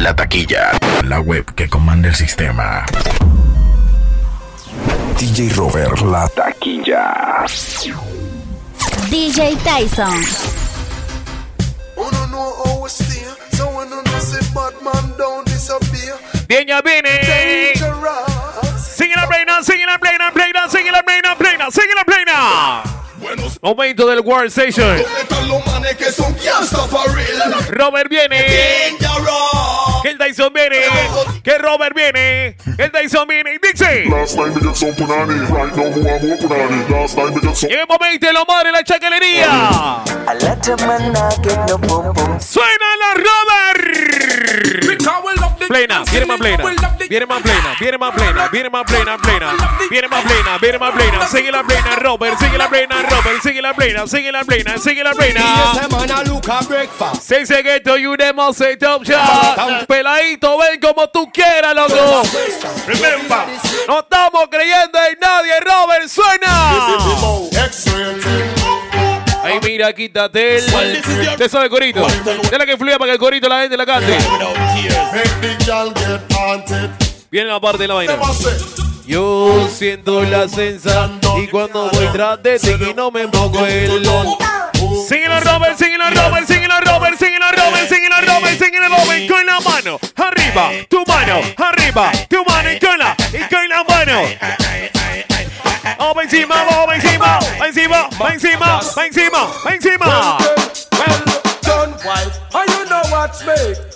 La taquilla. La web que comanda el sistema. DJ Robert, la taquilla. DJ Tyson. Bien, ya viene. Sigue la plena, sigue la plena, plena, sigue la plena, plena, sigue la plena. Momento del World Station. Robert viene. Que el Dyson viene. Que Robert viene. Que el Dyson viene. Y dice. Llega el momento de lo madre la chacalería. Suena la Robert. Plena, viene más plena. Viene más plena, viene más plena, viene más plena, plena. Viene más plena, viene más plena. Sigue la plena, Robert, sigue la plena, Robert, sigue la plena, sigue la plena, sigue la plena. Seis segueto y un demo say top shot. Peladito, ven como tú quieras, loco. Remember, no estamos creyendo en nadie, Robert, suena. Ay, mira, quítate el. Te sabe el corito. Dale que fluya para que el corito la gente la cante. Viene la parte de la vaina. Yo siento la sensación y cuando voy tras de ti y no me pongo el. Síguelo Robert, síguelo Robert, síguelo Robert, síguelo Robert, síguelo Robert, síguelo Robert, con la mano arriba, tu mano arriba, tu mano y con la, y con la mano. Vamos encima, vamos encima, va encima, va encima, va encima, va encima. ¡Aliantería! You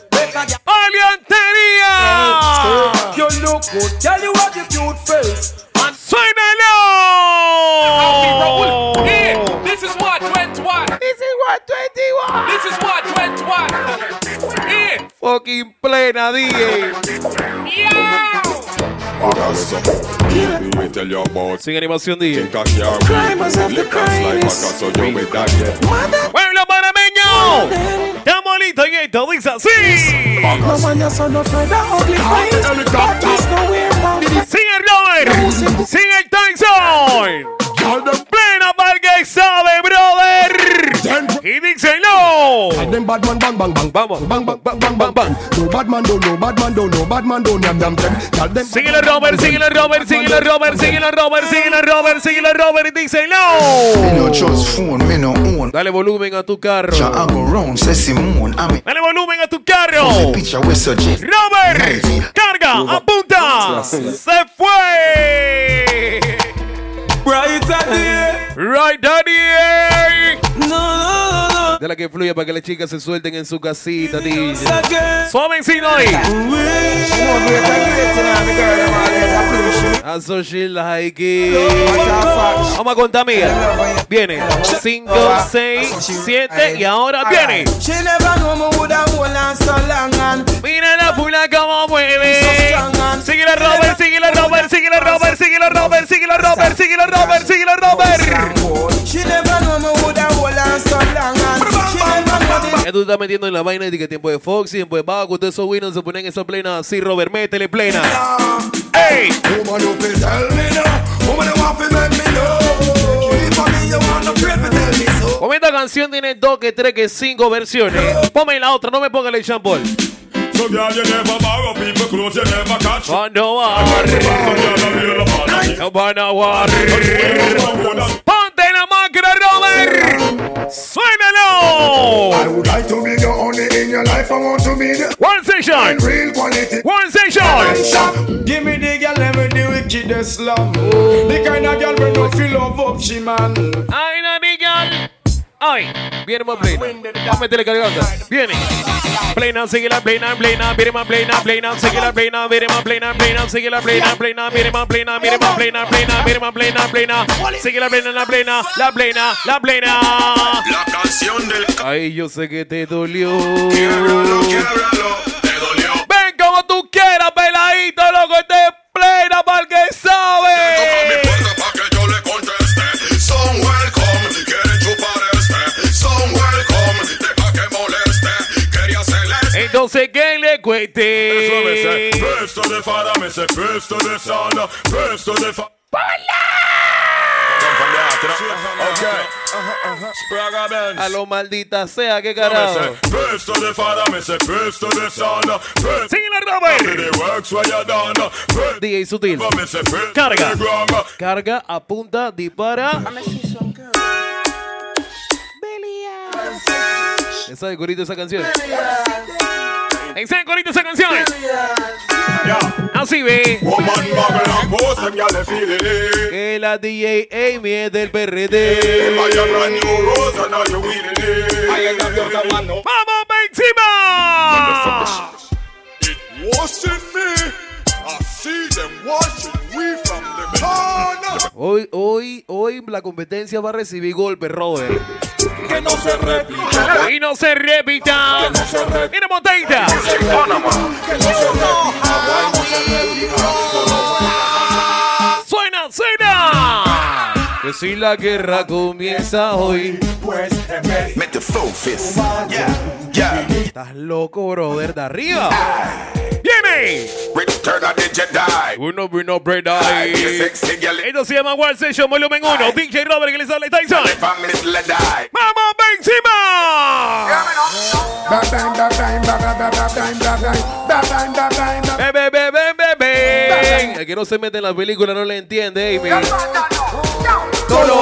look good, tell you what your cute face. ¡Suénalo! This is what 21. This is what 21. This is what 21. Yeah. Fucking plena, DJ. Sin animación, DJ. ¡Pueblo panameño! ¡Estamos listos y esto dice así! ¡Sigue el Robert! ¡Sigue el Tyson! ¡Plena que sabe, brother! ¡Y díselo! Vamos. Síguelo Robert, síguelo Robert, síguelo Robert, síguelo Robert, síguelo Robert, síguelo Robert y díselo. Dale volumen a tu carro. Dale volumen a tu carro. Robert, carga, apunta. Se fue. Right at the Right, Daddy. No, no, no, De la que fluya para que las chicas se suelten en su casita, DJ. Suavecito ahí. A like it. Vamos a contar, amiga. Viene 5, 6, 7 y ahora viene. So Mira la pula como mueve. Sigue la Robert, sigue la Robert, sigue la Robert, sigue la Robert, sigue la Robert, sigue la Robert, sigue la Robert. She never know me woulda hold on so long and Ya tú estás metiendo en la vaina de que tiempo de Foxy, tiempo de Baco, todos esos winners se ponen esa plena así, Robert, métele plena. ¡Ey! Esta canción tiene dos, que tres, que cinco versiones. Ponme la otra, no me ponga el champol. You no. Ponte la máquina, Robert. ¡Suénalo! I would like to be the only in your life. I want to be the One session. real quality. One session. Give me the girl, let me the wickedest love. The kind of girl we no feel love up, she man. Ay, la niña. Ay, viene más plena. Vamos a meterle cargando. Viene. Plena, sigue la plena, plena, viene más plena, plena, sigue la plena, viene más plena, plena, sigue la plena, plena, viene más plena, viene más plena, plena, viene más plena, plena. Sigue la plena, la plena, la plena, la plena. La canción del. Ay, yo sé que te dolió. Te dolió. Ven como tú quieras, peladito, loco, este Entonces, ¿quién le cuente? Eso me sé, presto de fara, me sé, presto de sana, presto de fara. Okay. A lo maldita sea, qué carajo. Presto de fara, me sé, presto de sana, presto DJ Sutil. Carga. Carga, apunta, dispara. Esa de esa canción. Dicen corito esa canción. Así ve. Que la DJ Amy es del PRD. ¡Vamos, encima! Hoy, hoy, hoy la competencia va a recibir golpe, Robert. Que no se repita. Y no se repita. Mira, Monteita. Suena, suena. Que si la guerra comienza hoy. The flow fist. Yeah, yeah. Estás loco, brother, de arriba. Viene turn on the Jedi. Uno, uno, bread Esto se llama War Session Volumen 1. DJ Robert que les habla Tyson. ¡Vamos, Benzima! Bebe, bebe, bebe. El que no se mete en la película no le entiende, Amy. Todo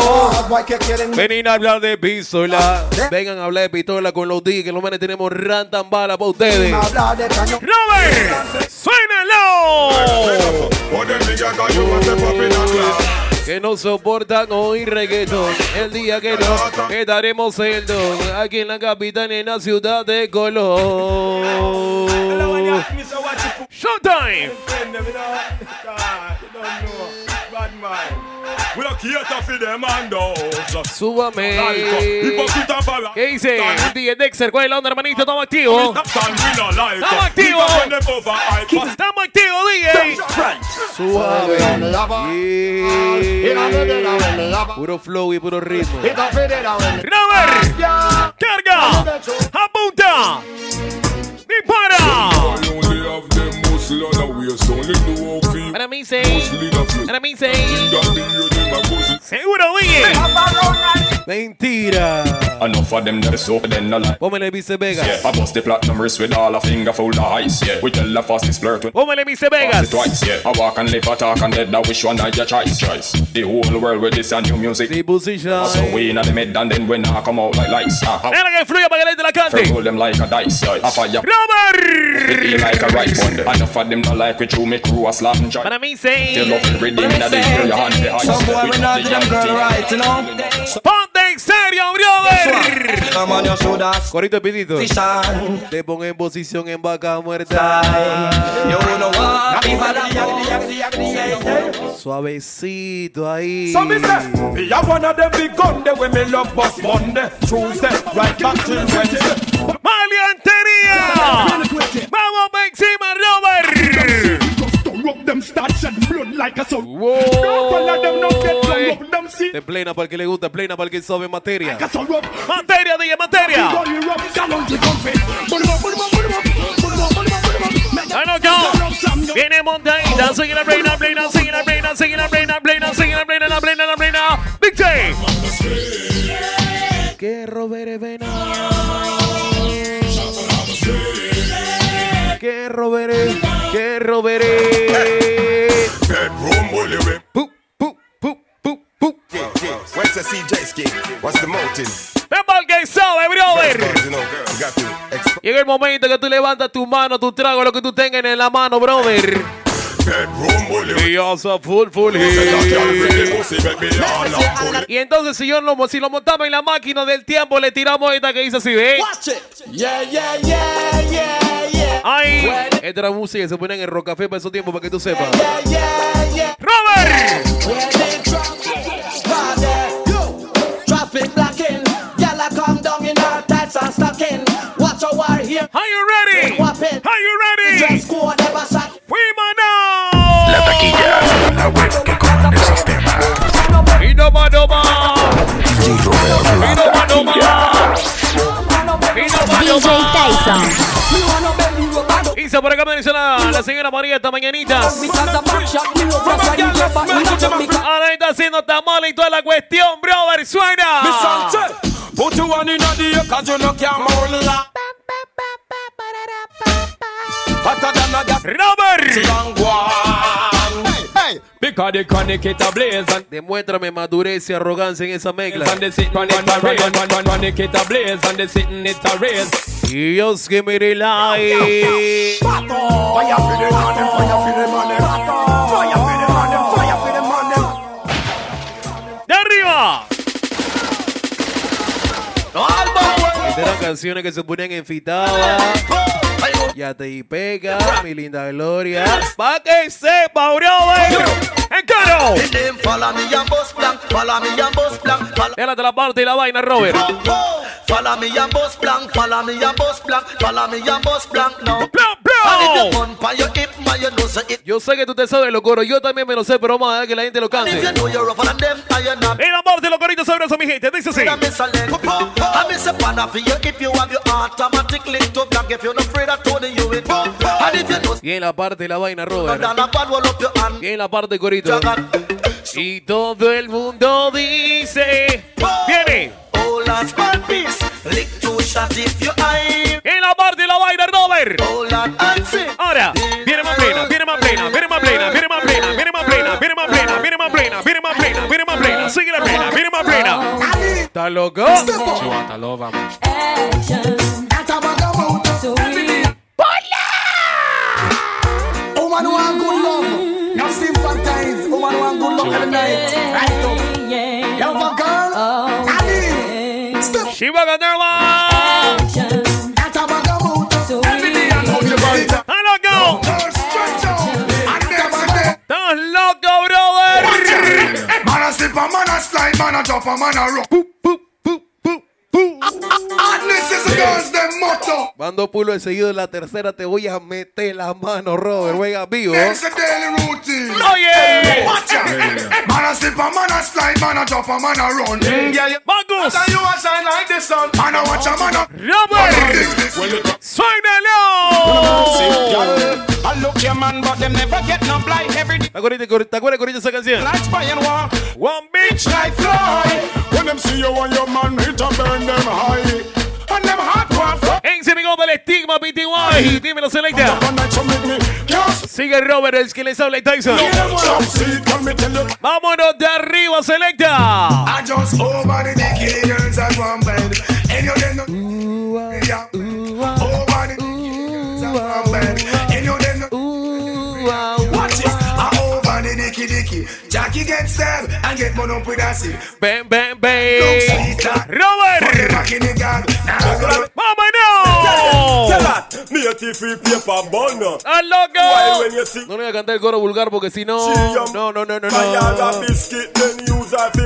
Venir a hablar de pistola. Vengan a hablar de pistola con los D, que los manes tenemos rantan bala para ustedes. ¡Robert! ¡Suénalo! Que no soportan oír reggaetón. El día que no, estaremos el don. Aquí en la capital, en la ciudad de Colón. Showtime. We don't cater for them and those. Súbame. ¿Qué dice? DJ Dexter, ¿cuál es la onda, hermanito? Estamos activos. Estamos activos. Estamos activos, DJ. Suave. Yeah. Puro flow y puro ritmo. Robert. Carga. Apunta. Dispara. Only have them muscle on the waist, only know how feel. Para mí, sí. Leader flex. Para mí, sí. That be you, them a pussy. Seguro, Mentira. Enough of them that is up then no lie. Pómele Vice Vegas. Yeah, I bust the platinum wrist with all a finger full of ice. Yeah, we tell the fastest flirt with Pómele Vice pass Vegas. twice. Yeah, I walk and live, I talk and dead. That which one I your choice? Choice. The whole world with this and new music. Sí, position. So we in the mid and then when I come out like lights. I Déjala que fluya para que la gente la cante. roll them like a dice. Yeah, I fire it Feel like a right one. know for them not like we true me crew a slam jack. But I mean say, they love the rhythm that they hear your hand behind. Some boy we not them girl right, you know. Ponte en serio, brother. Corito pitito. Te pongo en posición en vaca muerta. Yo no voy. Suavecito ahí. Some say we a one of them big gun, the women love bus Monday, Tuesday, right back till Wednesday. Maliantería. ¡Vamos pa' Robert! De plena para el que le gusta, plena para el que sabe materia. Materia, DJ, materia. Bueno, yo. Viene montadita, sigue la plena, plena, sigue la plena, sigue la plena, plena, sigue la plena, la plena, la plena. Big J. Que Robert Vena. que robaré, que robaré. Bedroom Bullery. Poop, poop, poop, poop, poop. Yeah, yeah. What's the CJ skin? What's the mountain? Vemos que sabe, brother. Llega el momento que tú levantas tu mano, tu trago, lo que tú tengas en la mano, brother. Y also full, full Y entonces si yo lo, si lo montamos en la máquina del tiempo, le tiramos esta que dice así, ¿eh? Watch it. Yeah, yeah, yeah, yeah. Ay, esta era música que se ponían en Rocafé para esos tiempos, para que tú sepas. ¡Robert! Are you ready? Are you ready? Fuimos now. La taquilla, la web que corre el sistema. Y no va, no va. DJ Robert, la taquilla. DJ Tyson. Por acá me menciona la señora María esta mañanita. Ahora está haciendo tamales y toda la cuestión, brother, suena. Demuéstrame madurez y arrogancia en esa mezcla. Yes, give me the light. Fire for the man, fire. De arriba. Eran canciones que se ponían en Fitaba. Ya te pega, mi linda gloria. Pa' que sepa, brother. ¡Encaro! Déjate la parte y la vaina, Robert. Follow me blank, follow me blank, follow me blank now. Yo sé que tú te sabes los coros, yo también me lo sé, pero vamos a que la gente lo cante. El amor de los coritos sobre eso, mi gente, dice así. Y en la parte de la vaina, Robert. Y en la parte de corito. Y todo el mundo dice, viene. Last bad piece. Lick two shot if you eye. En la parte de la vaina, Robert. Lord, and see. Ahora, viene más plena, viene más plena, viene más plena, viene más plena, viene más plena, viene más plena, viene más plena, viene más plena, viene más plena, sigue la plena, viene más plena. ¿Estás loco? Woman want good love. Now sympathize. Woman want good love every night. Right up. Everybody rock on their line. Man a man slide, man a drop, man a rock. Mando pulo seguido en la tercera, te voy a meter la mano, Robert. Juega vivo. Oye, Watch out. Man a slip a man a slide, man drop a man run. Yeah, you a shine like the sun. Man a watch a man. Robert, suénalo. I look your man but them never get no blight Every day ¿Te acuerdas, ¿Te acuerdas corito esa canción? and war One bitch. like fly When them see you and your man hit and burn them high And them hot En Semigón del Estigma, PTY. Dímelo, Selecta. Night Sigue Robert, el que les habla y Tyson. Vámonos de arriba, Selecta. I just Jackie get served and get blown up with a sip. Bang, bang. Robert. Mama, no. Tell that. A TV No le voy a cantar el coro vulgar porque si no. No, no, no, no, no.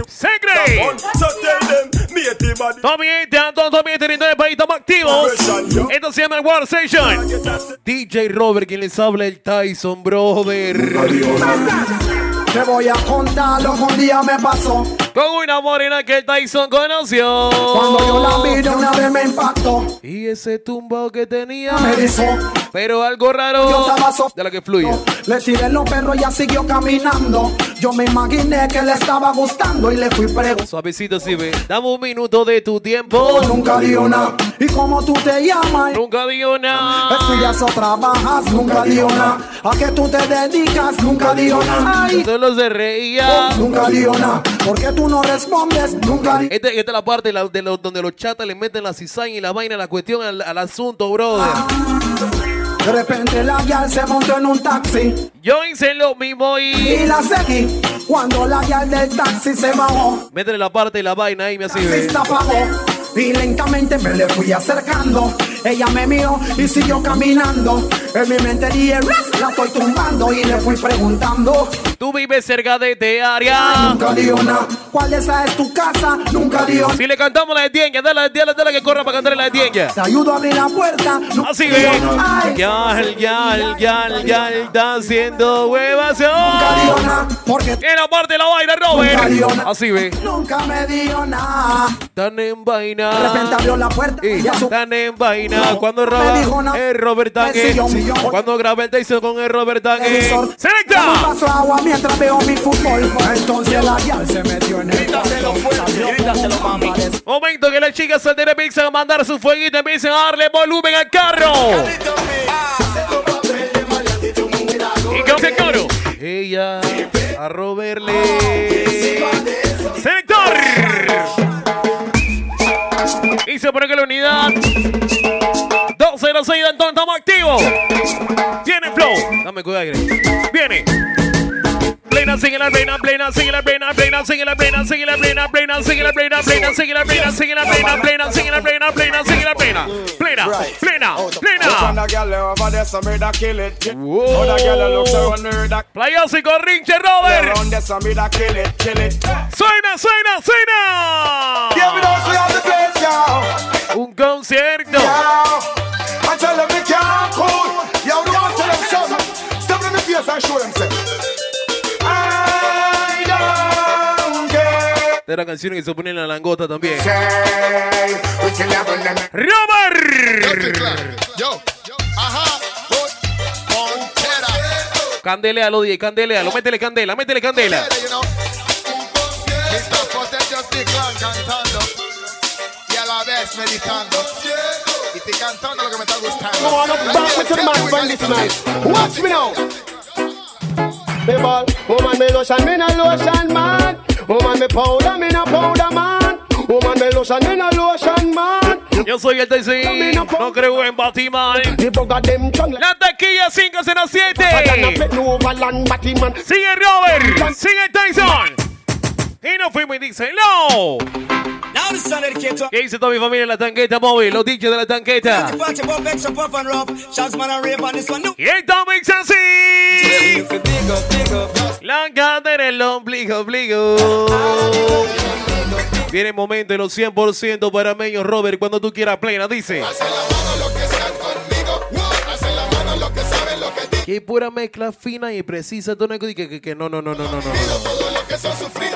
Segre. Tommy, tanto, Tommy, territorio del país, estamos activos. Esto se llama el War Station. DJ Robert, quien les habla el Tyson, brother. Te voy a contar lo que un día me pasó. Con una morena que Tyson conoció. Cuando yo la vi de una vez me impactó. Y ese tumbao que tenía. Me erizó. Pero algo Yo raro. estaba so- De la que fluye. Le tiré los perros y ella siguió caminando. Yo me imaginé que le estaba gustando y le fui preguntando. Suavecito, sí, ve. Dame un minuto de tu tiempo. Nunca dio nada. ¿Y cómo tú te llamas? Nunca digo nada. Estudias o trabajas, nunca dio nada. ¿A qué tú te dedicas? Nunca dio nada. Ay, Solo se reía. nunca dio nada. ¿Por qué tú no respondes? Nunca Este- esta es la parte de la- de los- donde los chatas le meten la cizaña y la vaina, la cuestión al, al asunto, brother. De repente la guial se montó en un taxi Yo hice lo mismo y y. la seguí. Cuando la guial del taxi se bajó, Métele la parte de la vaina ahí, me así. Y lentamente me le fui acercando. Ella me miró y siguió caminando. En mi mente "Ras", la estoy tumbando. Y le fui preguntando. Tú vives cerca de este área. Nunca dio nada. cuál esa es tu casa, nunca dio. Si le cantamos la de Dienga, dale, dale, dale que corra para cantarle la de Dienga. Te ayudo a abrir la puerta. Así ve. Yal, yal, yal, yal, está haciendo huevas. Nunca dio nada, porque En la parte de la vaina, Robert. Así ve. nunca me dio nada. Están en vaina. De repente abrió la puerta están en vaina. Cuando me dijo roba nada. el Robert Tanque. Cuando graba el Tyson con el Robert televisor. Dame un ¡Selecta! vaso agua mientras veo mi fútbol. Entonces la guial se metió en el Momento que las chicas solteras empiezan a mandar su fueguito, empiezan a darle volumen al carro. Y con ese coro. Ella a roberle. Selector. Y se pone que la unidad. 206 Antón, estamos activos. Tiene flow. Dame cuidado, brain and singular brain and brain and singular brain and brain and singular brain and singular brain and brain and singular brain and brain and singular brain and singular brain and brain and singular brain and brain and singular brain brain brain brain Open a gal over there so me da kill it Whoa Other gal looks around me da Players y corrinche Robert Around there so me da kill it kill it Suena suena suena Yeah we know we have the place now Un concierto I tell them we can't cool Yo don't tell them something Step in the face and show them De la canción que se pone en la langota también. Robert. Yo, ajá, Montera. Candelealo, DJ, candelealo. Métele candela, métele candela. Y a la vez meditando. Y te cantando lo que me está gustando. Watch me now. Me ball, woman me lotion, me no lotion man. Woman me powder, me no powder man. Woman me lotion, me no lotion man. Yo soy el TC. No creo en Batman. La taquilla 507. Overland Batman. Sigue Robert. Sigue Tyson. Y nos fuimos y dice no. ¿Qué dice toda mi familia en la tanqueta móvil? Los dichos de la tanqueta. Y esto mix así. La cadera, el ombligo, ombligo. Viene el momento de los 100% parameños, Robert, cuando tú quieras plena, dice. Que pura mezcla fina y precisa, tú no que, que, que no, no, no, no, no, no.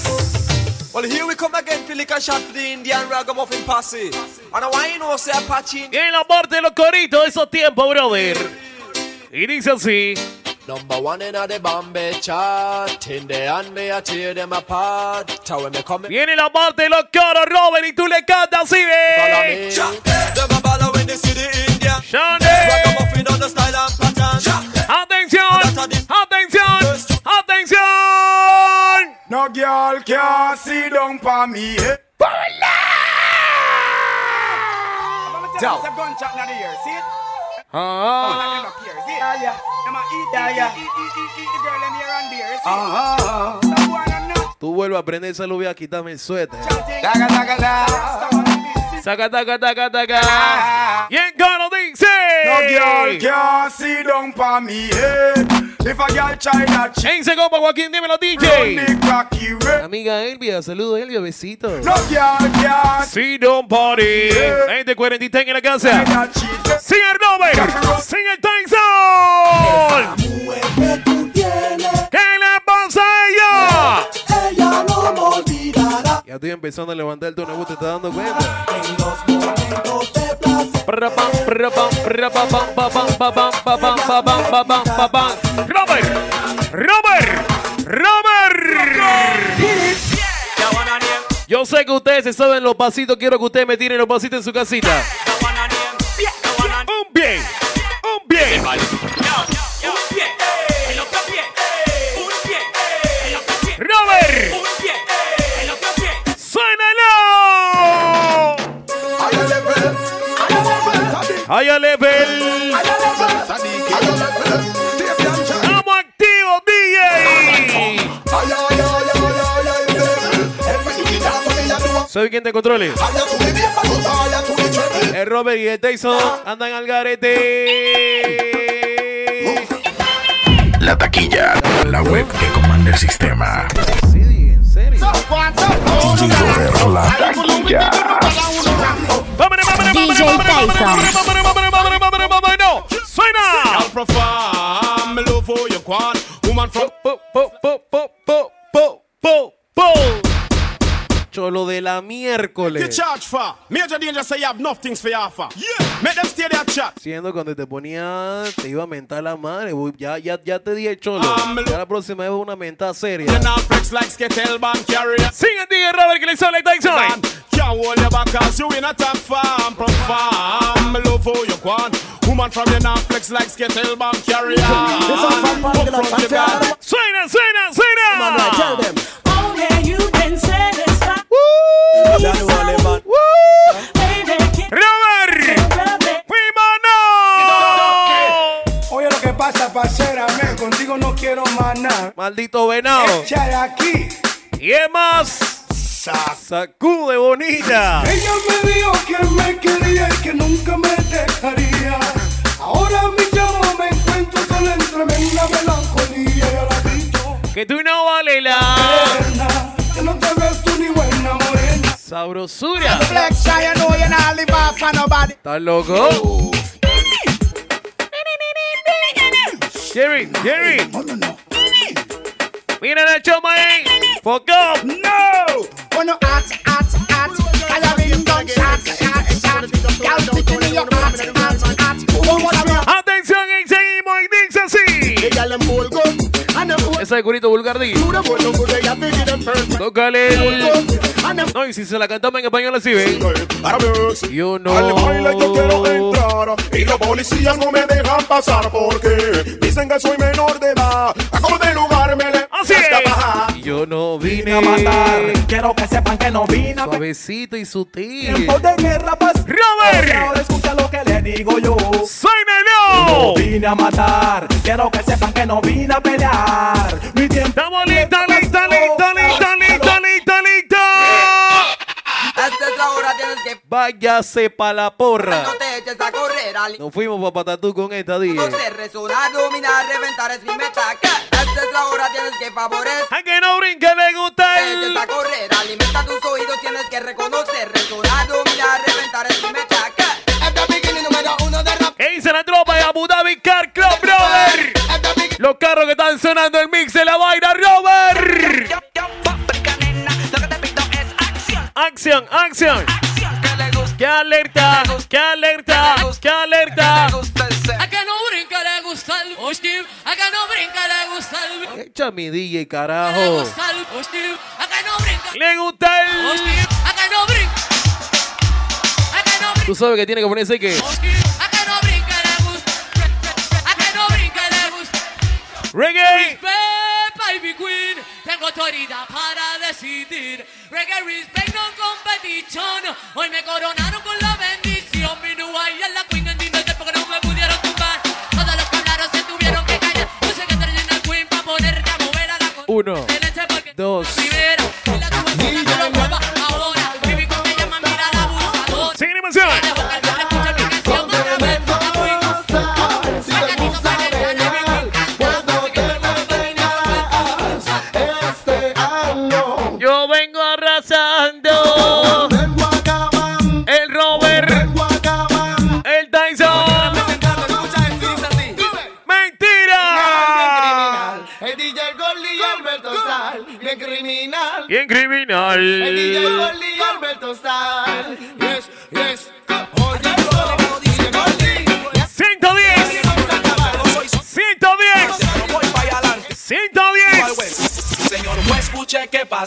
Well, here we come again for lick a shot for the Indian ragamuffin posse. And I know, say Apache. La parte de los coritos, esos tiempos, brother. Y dice así. Number one in the Bombay chart. In the hand me, I tear them apart. Me come Viene la parte de los coros, Robert, y tú le cantas así, ve. Them a follow when they see the Indian. Shande. Ragamuffin on the style and pattern. Atención, atención, atención. No girl can't see down for me. Tú vuelvo a aprender esa lluvia, quítame el suéter. Saca, taca, taca, taca. Y en coro dice. No girl can sit down for me. Eh? If a girl try that shit, En segundo, Joaquín, dímelo, DJ. Amiga Elvia, saludos Elvia, besitos. No girl can Si don't party. 2043 en la casa. Sin el Robert. Sin el Tyson. ¿Qué estoy empezando a levantar el tono, ¿te estás dando cuenta? En los momentos de. Robert, Robert, Robert. Yo sé que ustedes se saben los pasitos, quiero que ustedes me tiren los pasitos en su casita. Un bien, un bien. Un Higher level. Estamos activos, DJ. Soy quien te controle. El Robert y el Tyson andan al garete. La taquilla, la web que comanda el sistema. Sí, en serio. DJ Tyson. No, suena. Profile, me love for your quan. Woman from Po, po, po, po, po, po, po, po. Cholo de la you miércoles. charge for. Major danger say you have enough things for your offer. Yeah. Make them stay there chat. Siendo cuando te ponía, te iba a mentar la madre. Ya, ya, ya te di el cholo. Ah, Ya la próxima vez una mentada seria. DJ Robert que le sale Tyson. Man, can't hold you back cause you in a top farm. Perform, love for your quan. Woman from your now flex like Skittle carrier. Suena, suena, suena. Oh, yeah, you. Robert. ¡Fuimos! Oye, lo que pasa, parcera, men, contigo no quiero más nada. Maldito venado. Echa de aquí. Y es más. Sacude bonita. Ella me dijo que me quería y que nunca me dejaría. Ahora mi llamo me encuentro con la tremenda melancolía. Y ahora dicho, Que tú no vale la "Morena, que no te ves tú ni buena morena. sabrosura. ¿Estás loco? Jerry, Jerry. Mira la choma ahí. Fuck up. No! Shot, shot, shot. Girl, in your Atención y seguimos y dice así. Esa de Curito. Tócale No, y si se la cantamos en español así, ¿ven? Yo no... Al baile yo quiero entrar y los policías no me dejan pasar porque dicen que soy menor de edad. Acabo de lugar me le Así es. Yo no vine a matar. Quiero que sepan que no vine a Suavecito y sutil. tiempo de guerra, pues. Robert. Ahora escucha lo que le digo yo. ¡Suénalo! No vine a matar. Quiero que sepan que no vine a pelear. Mi tiempo. Estamos listos, listos, listos, listos, listos, listos, listos. Es tienes que Váyase pa' la porra. no te eches a correr al Nos fuimos pa' patatú con esta día. de resonar, dominar, reventar es mi meta. Que Esta es la hora, tienes que favorecer. A que no brinque, le gusta Te eches el... a correr, alimenta tus oídos, tienes que reconocer, resonar, dominar, reventar es mi meta. Que Esta bikini número uno de rap. ¿Qué dice la tropa de Abu Dhabi Car Club, brother? Los carros que están sonando el mix de la vaina, Robert. Acción, acción. ¡Qué alerta! ¡Qué alerta! ¡Qué alerta! A que no brinca le gusta el hostil, a que no brinca le gusta el Echa mi DJ, le carajo. gusta el hostil, a que no brinca Le gusta el... hostil, a que no brinca, a que no brinca Tú sabes que tiene que ponerse que... hostil, a que no brinca le gusta, a que no brinca le gusta. Reggae. Baby queen, tengo autoridad para decidir. Reggae respect, no competition. Hoy me coronaron con la bendición. Mi y es la queen en Disney porque no me pudieron tumbar. Todos los que hablaron se tuvieron que callar. Yo sé que eres una queen para ponerte a mover a la Uno, dos.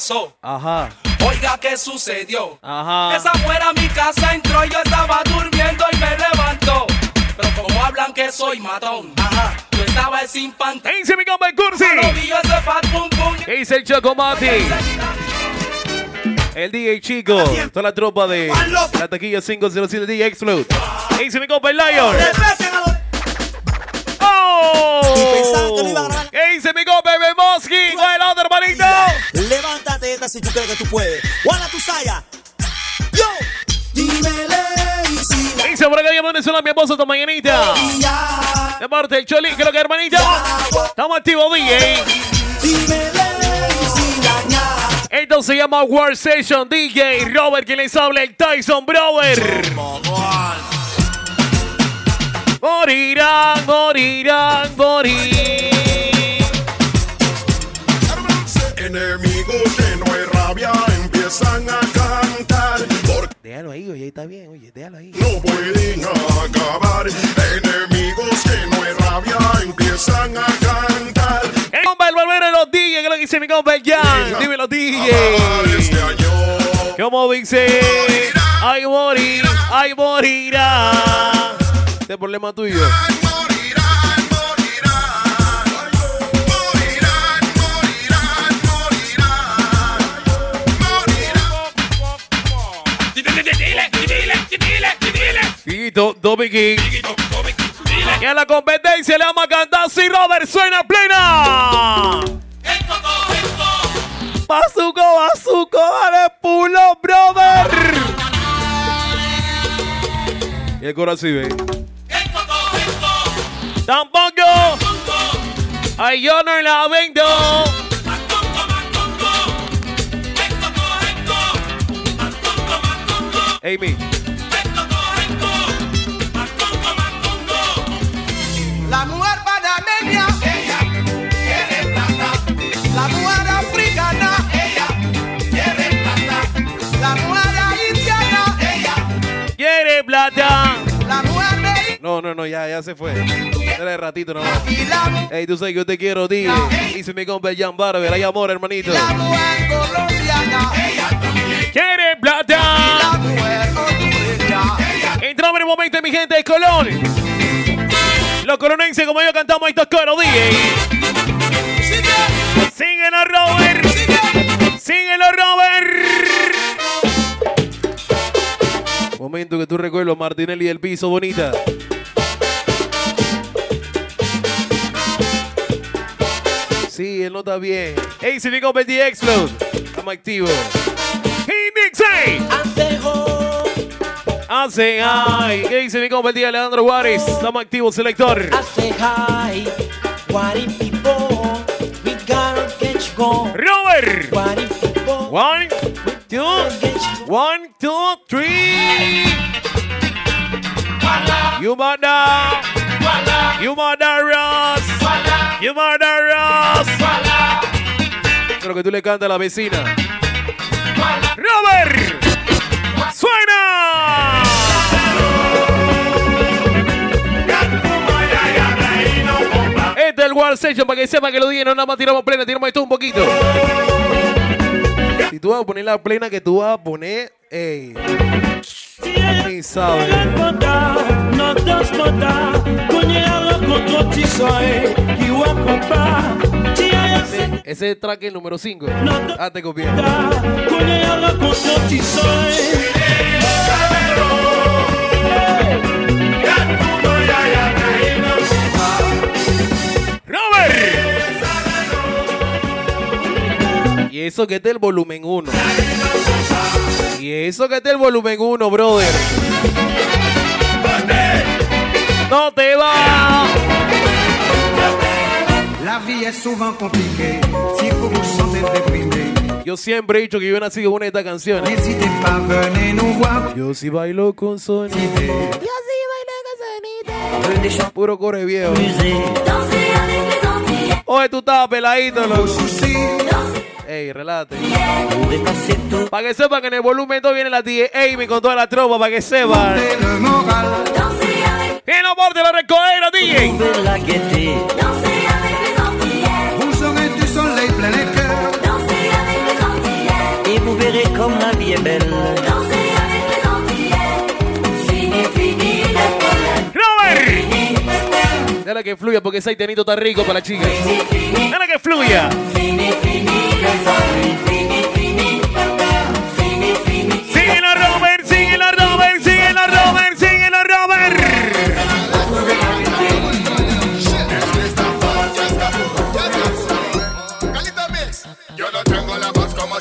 Pasó. Ajá. Oiga qué sucedió. Ajá. Esa fuera mi casa entró, yo estaba durmiendo y me levantó. Pero como hablan que soy matón, ajá, yo estaba sin pantalón. ¿Qué dice mi compa el Cursi? ¿Qué dice el Chocomati? El DJ Chico. Toda la tropa de la taquilla 507 DJ Explode. ¿Qué dice mi compa el Lion? ¡Oh! ¿Qué dice mi compa es el hermanito. Levántate esta si tú crees que tú puedes. Guarda tu saya. Yo. Dímele. Dice por acá, mi Venezuela, mi esposa, tu mañanita. Oh, De parte del Choli, creo que hermanita. Estamos activos, DJ. Esto se llama World Session DJ Robert, quien les habla el Tyson Brower. Morirán, morirán, morirán. Déjalo ahí, oye, está bien, oye, déjalo ahí. no pueden acabar. Enemigos llenos de rabia empiezan a cantar. El compa el barbero de los DJ, que es lo que dice mi compa el Jan. Dime los DJ. ¿Cómo dice? Ay, morir, ay, morirá. Este problema tuyo. Tito, Dobby King. Y a la competencia le vamos a cantar si Robert suena plena. Bazuco, bazuco, dale pulo, brother. Y el corazón ve. Tampoco. Ay, yo no la vendo. Amy. La mujer panameña, ella quiere plata. La mujer africana, ella quiere plata. La mujer haitiana, ella Quiere plata. La mujer de No, no, no, ya, ya se fue. Era de ratito nomás. Ey, tú sabes que yo te quiero, dije. Dice mi compa Jan Barber. Hay amor, hermanito. la mujer colombiana, ella también. Quiere plata. La mujer hondureña, Entramos en el momento, mi gente de Colón. Los colonenses, como yo cantamos estos coros, DJ. Síguelo, Robert. Síguelo, Robert. Momento que tú recuerdas, Martinelli del piso, bonita. Sí, él no está bien. Hey, si el The Explode. Estamos activos. Hey. Hace ay. ¿Qué dice mi compa el día Alejandro Juárez? Estamos activos, selector. Say hi, what if people we gotta get you gone? Robert. What if people One, two, one, two, three. You mother. You mother Ross. You mother Ross. Creo que tú le cantas a la vecina. Robert. ¡Suena! War Session para que sepan que lo dije, no nada más tiramos plena, tiramos esto un poquito. Si tú vas a poner la plena que tú vas a poner, ey. Ni sabes. Ese, ese es track el número 5. Ah, te copié. ¡Robert! Y eso que es del volumen 1. Y eso que es del volumen 1, brother. No te va. La vie est souvent compliquée. Si vous vous sentez déprimé, Yo siempre he dicho que yo nací con una de estas canciones. n'hésitez pas, venez nous voir. Yo sí bailo con sonido. Puro core viejo. Oye, tú estabas peladito, loco. Ey, relájate. Para que sepan que en el volumen 2 viene la tía Amy con toda la tropa, para que sepan. Y no porte la recoger, DJ. Que fluya porque ese haitianito está rico para la chica. Dale que fluya. Síguelo, Robert, Robert, síguelo, Robert, Robert. Yo no tengo la voz como.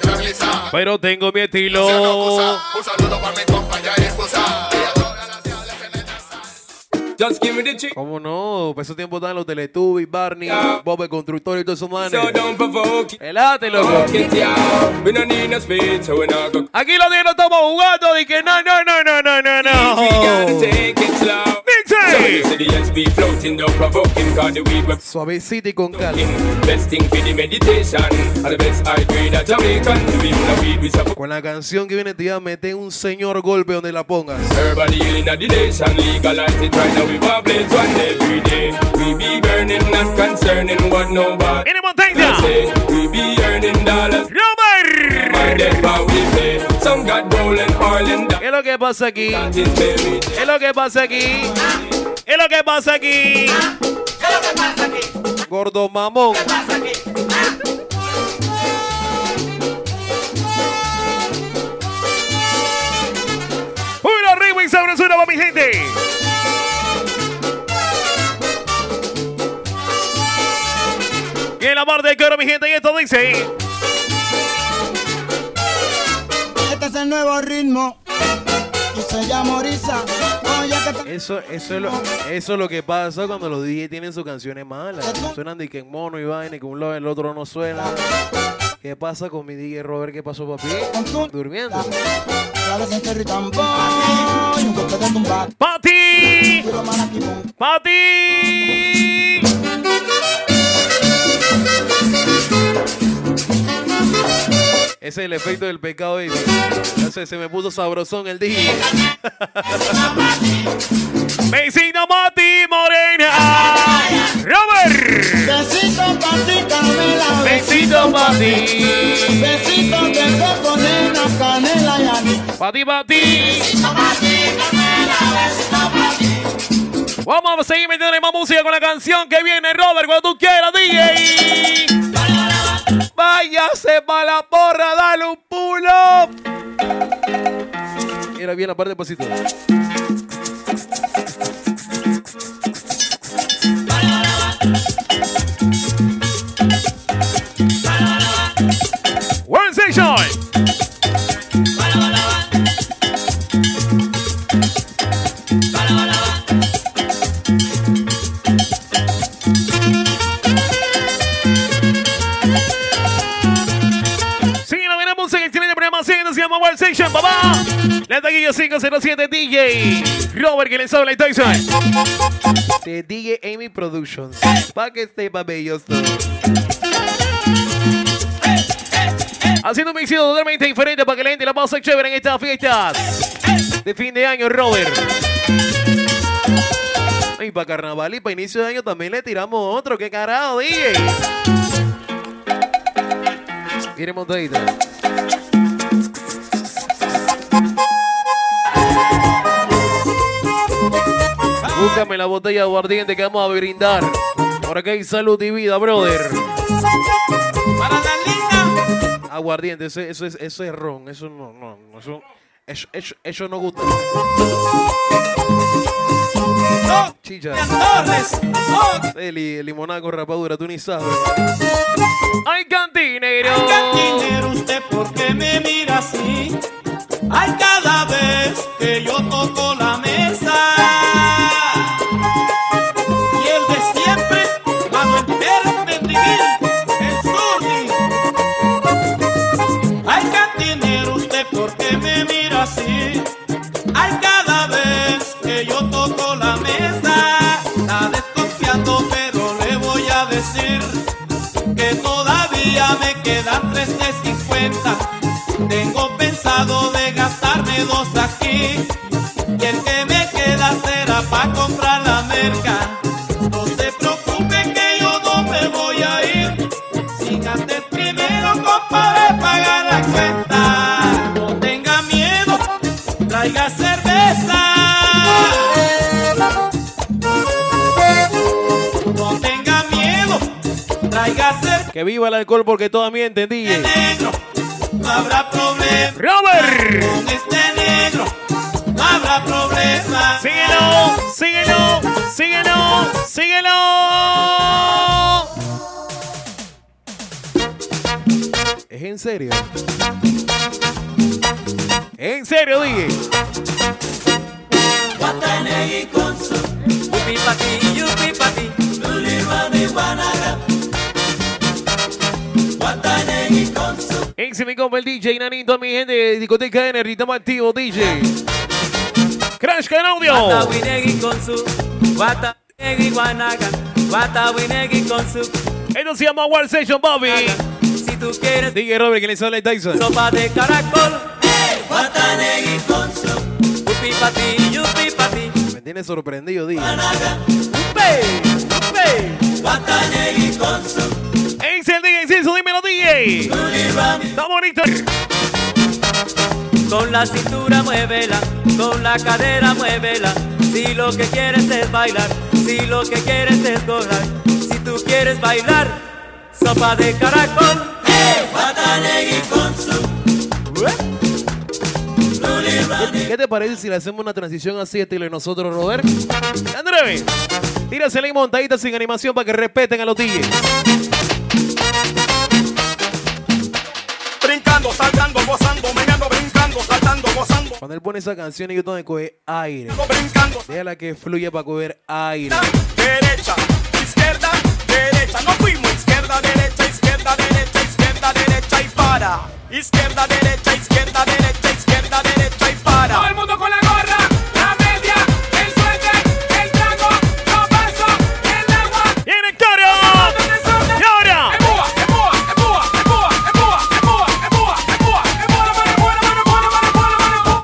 Pero tengo mi estilo. Un saludo para mi compañera esposa. Just give me the chick. ¿Cómo no? Para ese tiempo estaban los Teletubbies, Barney, Bob el Constructor y todos esos manes. So don't provoke it. Elate, loco. We need no speed, so we not go. Aquí los días no estamos jugando. Dije, no, no, no, no, no, no, no. Suavecito y con calma. Con la canción que viene te iba a meter un señor golpe donde la pongas. We pay. Some got rolling, Harlan. ¿Qué es lo que pasa aquí? ¿Qué es lo que pasa aquí? ¿Qué es lo que pasa aquí? Gordo mamón. Puro ritmo y sabrosura para mi gente. Y en la parte de coro, mi gente, y esto dice. Este es el nuevo ritmo se llama Orisa. Eso, eso, es lo, eso es lo que pasa cuando los DJ tienen sus canciones malas. Suenan de que en mono y vaina, y que un lado el otro no suena. ¿Qué pasa con mi DJ Robert? ¿Qué pasó, papi? Durmiendo. La vez Ese es el efecto del pecado, baby. Sé, se me puso sabrosón el DJ. Vecino Mati Morena. Robert. Besito pa' ti, Carmela. Besito pa' ti. Besito que te ponen a canela y a mí. Pati, pati. Vamos a seguir metiendo más música con la canción que viene, Robert, cuando tú quieras, DJ. Váyase para la porra, dale un pull up. Mira bien la parte de pasito. One station. Station, papá. La taquilla 507 DJ. Robert que les habla y Tyson. De DJ Amy Productions. Pa' que esté maravilloso. Haciendo un mixito totalmente diferente para que la gente la pase chévere en estas fiestas de fin de año, Robert. Y para carnaval y para inicio de año también le tiramos otro. ¿Qué carajo, DJ? Mire montadita. Búscame la botella de aguardiente que vamos a brindar. Por acá hay salud y vida, brother. Para la linda. Aguardiente, eso, eso es, eso es ron. Eso no, no, no, eso, eso, eso, eso no gusta. Chicha. Torres. El, li- limonada con rapadura, tú ni sabes. ¡Ay, cantinero! Cantinero, usted por qué me mira así. Ay, cada vez que yo toco la mesa. Y el de siempre, mano entera, mendiguín, el surdi. Ay, cantinero, usted por qué me mira así. Ay, cada vez que yo toco la mesa. Está desconfiando, pero le voy a decir que todavía me quedan tres de 50. Tengo pensado de Que viva el alcohol porque todo mienten, DJ. No habrá problema. ¡Robert! Con este negro no habrá problema. ¡Síguelo! ¡Síguelo! ¡Síguelo! ¡Síguelo! ¿Es en serio? ¿En serio, DJ? Upi pa' ti, yupi pa' ti. Ese mi compa el DJ Nanito, mi gente de discoteca N, ritmo activo DJ. Crash con audio. Esto se llama War Session, Bobby. Si tú quieres DJ Robert, que le sale Tyson. sopa de caracol, wata negi con su. Upi pa' ti, yupi pa' ti. Me tiene sorprendido, DJ. Wata negi con su. Ese el DJ, Ciso, dímelo, DJ. Con la cintura muévela, con la cadera muévela. Si lo que quieres es bailar, si lo que quieres es gozar, si tú quieres bailar, sopa de caracol. ¿Qué te parece si le hacemos una transición así estilo de nosotros, Robert? André, tírasela y montadita sin animación para que respeten a los DJs. Brincando, saltando, gozando, meneando, brincando, saltando, gozando. Cuando él pone esa canción y yo tengo que coger aire. Déjala que fluya para coger aire. Derecha, izquierda, derecha. No fuimos izquierda, derecha, izquierda, derecha, izquierda, derecha y para. Izquierda, derecha, izquierda, derecha, izquierda, derecha y para. Todo el mundo con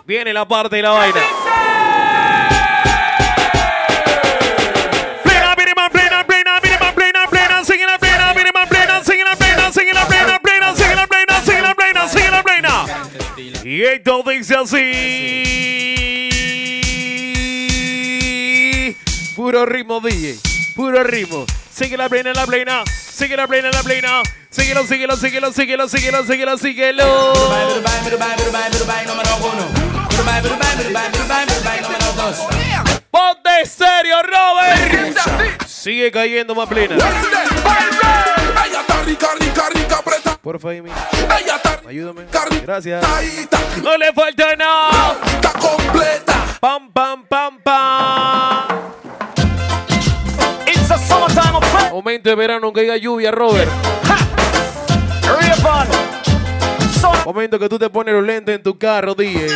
Viene la parte de la vaina. Plena. Y esto dice así. Puro ritmo, DJ. Puro ritmo. Sigue la plena, la plena. Sigue la plena, la plena. Síguelo, síguelo, síguelo, síguelo, síguelo, síguelo, síguelo. Ponte serio, Robert. Sigue cayendo más plena. Ella está rica, rica, rica, preta. Porfa, Amy. Ella está Ayúdame. Gracias. No le falta nada. está completa. Pam, pam, pam, pam. It's a summertime of Momento de verano que haya lluvia, Robert. Momento que tú te pones los lentes en tu carro, DJ.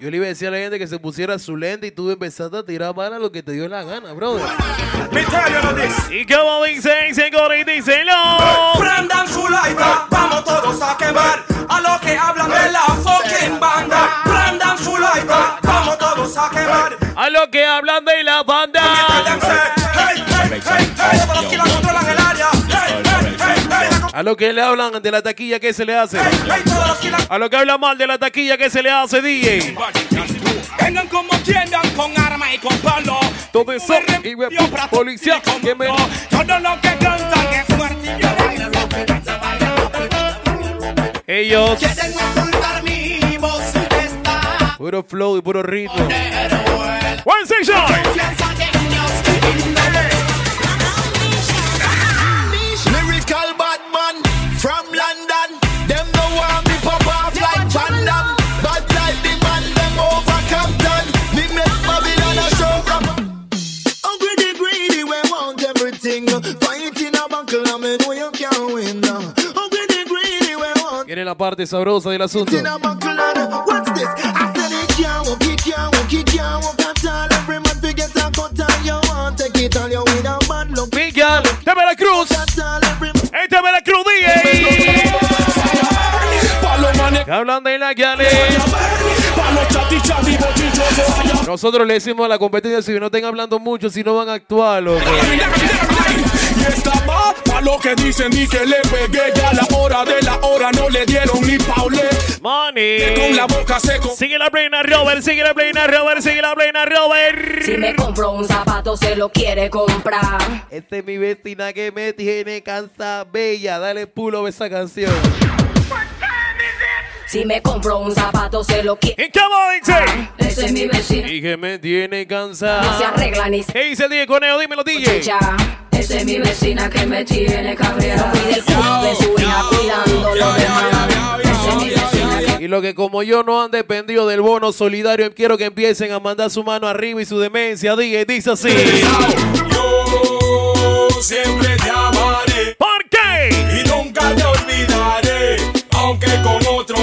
Yo le iba a decir a la gente que se pusiera su lente y tú empezaste a tirar bala lo que te dio la gana, brother. Y como dice, dice, Gori, díselo. Prendan su vamos todos a quemar a los que hablan de la fucking banda. Prendan su lighter, vamos todos a quemar. A lo que hablan de la banda. A lo que le hablan de la taquilla, ¿qué se le hace? A lo que habla mal de la taquilla, ¿qué se le hace, DJ? vengan como tiendan con arma y con palo. Todo eso y ve policía que me... Todo lo que cantan es fuerte y Ellos, Quieren ocultar mi voz. Está puro flow y puro ritmo. One section. Parte sabrosa del asunto. Hablan de la Yale. Nosotros le decimos a la competencia si no estén hablando mucho, si no van a actuar, loco. Y esta va pa' lo que dicen y que le pegué ya la hora de la hora no le dieron ni paule. Money. Con la boca seco. Sigue la plena, Robert. Sigue la plena, Robert. Sigue la plena, Robert. Si me compro un zapato, se lo quiere comprar. Esta es mi vecina que me tiene cansa bella. Dale pulo a esa canción. Si me compro un zapato, se lo quiere. ¿Y cómo dice? Ese es mi vecino. Y que me tiene cansada. No se arregla ni se ¿Qué dice el DJ Conejo? Dímelo, DJ. chicha. Esa es mi vecina que me tiene cabreada. Cuida el culo de su hija cuidando lo demás. Ese Y lo que como yo no han dependido del bono solidario, quiero que empiecen a mandar su mano arriba y su demencia. Diga, dice así. Yo siempre te amaré. ¿Por qué? Y nunca te olvidaré. Aunque con otro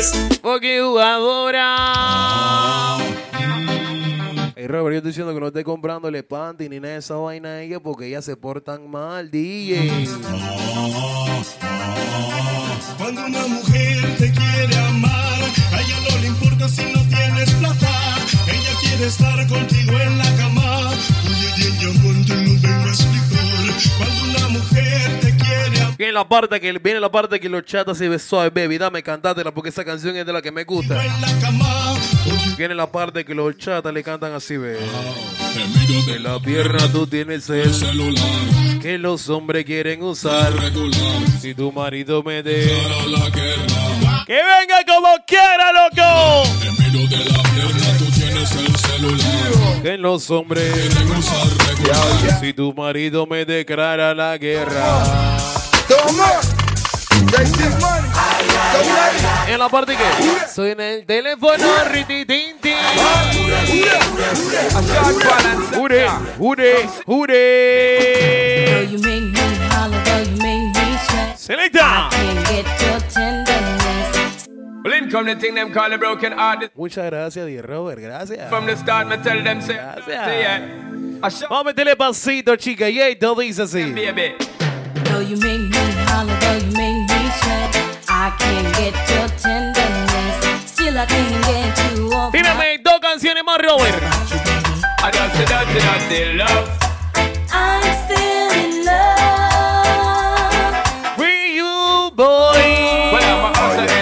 quemes. Porque jugadora. Hey Robert, yo estoy diciendo que no esté comprándole panty ni nada de esa vaina a ella porque ellas se portan mal, DJ. Cuando una mujer te quiere amar, a ella no le importa si no tienes plata. Quiere estar contigo en la cama. Cuando una mujer te quiere. Viene la parte que viene la parte que los chatas se besó, baby, dame cantátela porque esa canción es de la que me gusta. Viene la parte que los chatas le cantan así, ve. De la pierna tú tienes el celular que los hombres quieren usar. Si tu marido me de que venga como quiera, loco. Que los hombres si tu marido me declara la guerra. En la parte que soy en el teléfono, rititinti. Jure, jure, jure. You Muchas gracias, Di Robert, gracias. From the start, me tell them say, say yeah. Vamos a meterle pasito, chica. Y esto dice así. Baby. Girl, you make me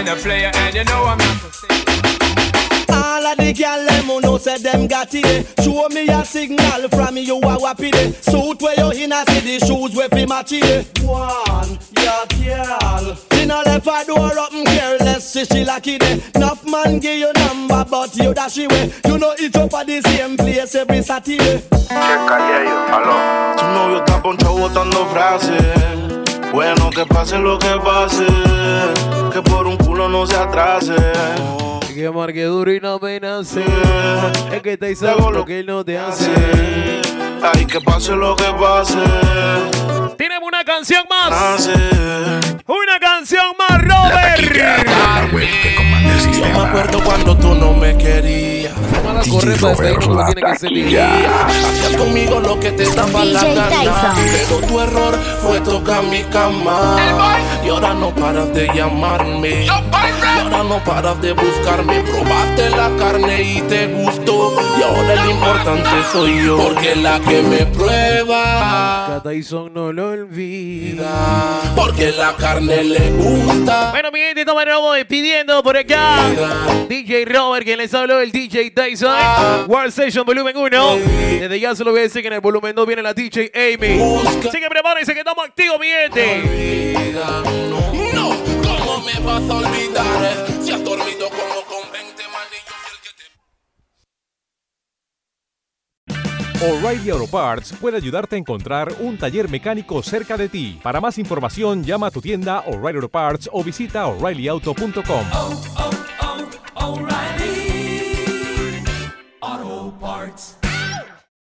a player, and you know I'm not. All of the gyal them who know say them got it. Show me a signal from you a wappy day. Suit where you in a see the shoes where fi match it. One, yeah, girl. She no left her door open careless, see she lucky day. Enough man give you number, but you dash away. You know each up at the same place every Saturday. Checa yo, aló. Tu novio está ponchado botando frases. Bueno, que pase lo que pase. Que por un no se atrase. Que marque duro y no amenace. Es que te hizo lo que él no te hace. Ay, que pase lo que pase. Tenemos una canción más. Hace. Una canción más, Robert. Yo me acuerdo cuando tú no me querías. Corre para este hijo, no tiene que ser Hacías conmigo lo que te daba la DJ gana. Tyson. Pero tu error fue tocar mi cama. Y ahora no paras de llamarme. Y ahora no paras de buscarme. Probaste la carne y te gustó. Y ahora el importante soy yo. Porque la que me prueba. A Tyson no lo olvida. Porque la carne le gusta. Bueno, mi gente, estamos de nuevo despidiendo por acá. DJ Robert, quien les habló, el DJ Tyson. World Station Volumen 1. Desde ya se lo voy a decir que en el volumen 2 viene la DJ Amy. Así que prepárense que estamos activos, mi gente. No, ¿cómo me vas a olvidar? Si has dormido como con 20 O'Reilly Auto Parts puede ayudarte a encontrar un taller mecánico cerca de ti. Para más información, llama a tu tienda O'Reilly Auto Parts o visita oreillyauto.com. parts.